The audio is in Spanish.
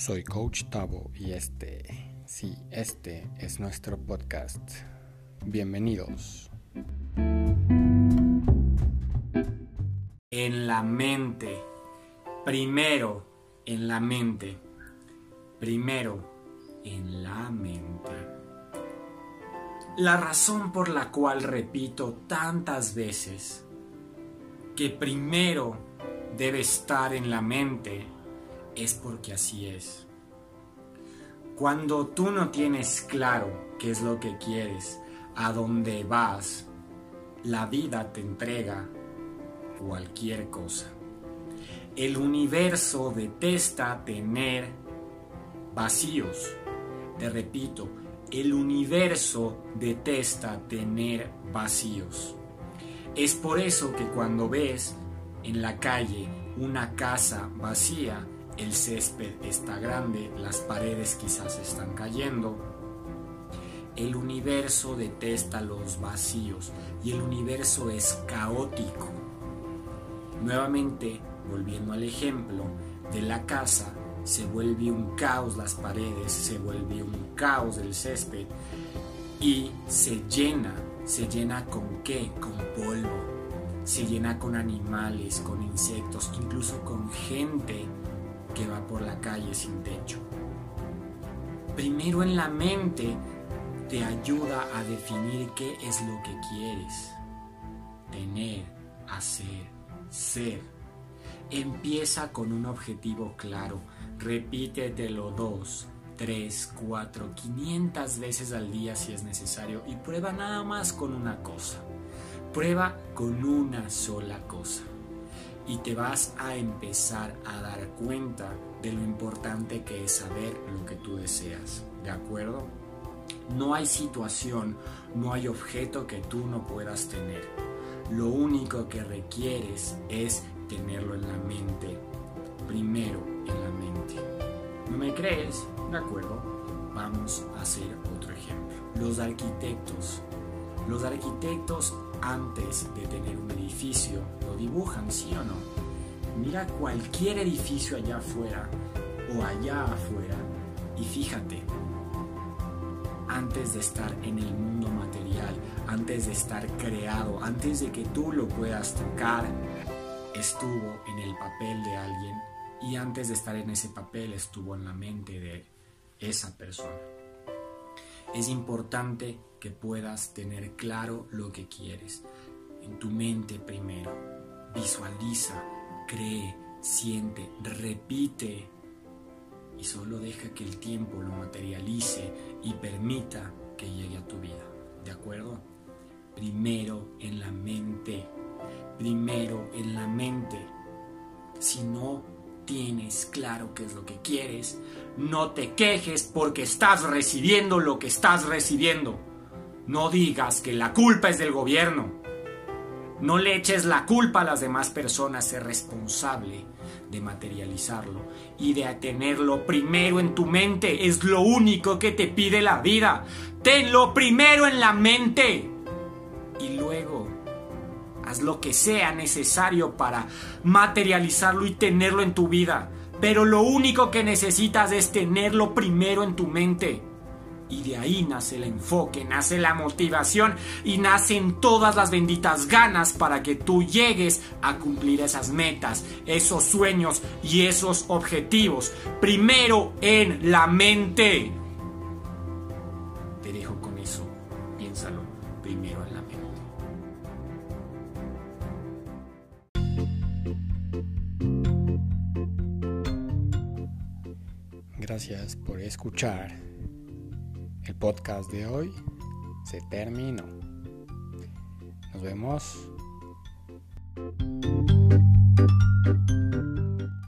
Soy Coach Tavo y este, sí, este es nuestro podcast. Bienvenidos. En la mente. Primero en la mente. Primero en la mente. La razón por la cual repito tantas veces que primero debe estar en la mente es porque así es. Cuando tú no tienes claro qué es lo que quieres, a dónde vas, la vida te entrega cualquier cosa. El universo detesta tener vacíos. Te repito, el universo detesta tener vacíos. Es por eso que cuando ves en la calle una casa vacía, el césped está grande, las paredes quizás están cayendo. El universo detesta los vacíos y el universo es caótico. Nuevamente, volviendo al ejemplo de la casa, se vuelve un caos las paredes, se vuelve un caos el césped y se llena, se llena con qué? Con polvo, se llena con animales, con insectos, incluso con gente que va por la calle sin techo. Primero en la mente te ayuda a definir qué es lo que quieres. Tener, hacer, ser. Empieza con un objetivo claro. Repítetelo dos, tres, cuatro, quinientas veces al día si es necesario y prueba nada más con una cosa. Prueba con una sola cosa y te vas a empezar a dar cuenta de lo importante que es saber lo que tú deseas. ¿De acuerdo? No hay situación, no hay objeto que tú no puedas tener. Lo único que requieres es tenerlo en la mente. Primero en la mente. ¿No me crees? De acuerdo. Vamos a hacer otro ejemplo. Los arquitectos. Los arquitectos antes de tener un edificio lo dibujan, ¿sí o no? Mira cualquier edificio allá afuera o allá afuera y fíjate, antes de estar en el mundo material, antes de estar creado, antes de que tú lo puedas tocar, estuvo en el papel de alguien y antes de estar en ese papel estuvo en la mente de esa persona. Es importante que puedas tener claro lo que quieres. En tu mente primero. Visualiza, cree, siente, repite. Y solo deja que el tiempo lo materialice y permita que llegue a tu vida. ¿De acuerdo? Primero en la mente. Primero en la mente. Si tienes claro qué es lo que quieres, no te quejes porque estás recibiendo lo que estás recibiendo. No digas que la culpa es del gobierno. No le eches la culpa a las demás personas, sé responsable de materializarlo y de tenerlo primero en tu mente. Es lo único que te pide la vida. Tenlo primero en la mente. Y luego lo que sea necesario para materializarlo y tenerlo en tu vida. Pero lo único que necesitas es tenerlo primero en tu mente. Y de ahí nace el enfoque, nace la motivación y nacen todas las benditas ganas para que tú llegues a cumplir esas metas, esos sueños y esos objetivos. Primero en la mente. Te dejo con eso. Piénsalo primero en la mente. Gracias por escuchar. El podcast de hoy se terminó. Nos vemos.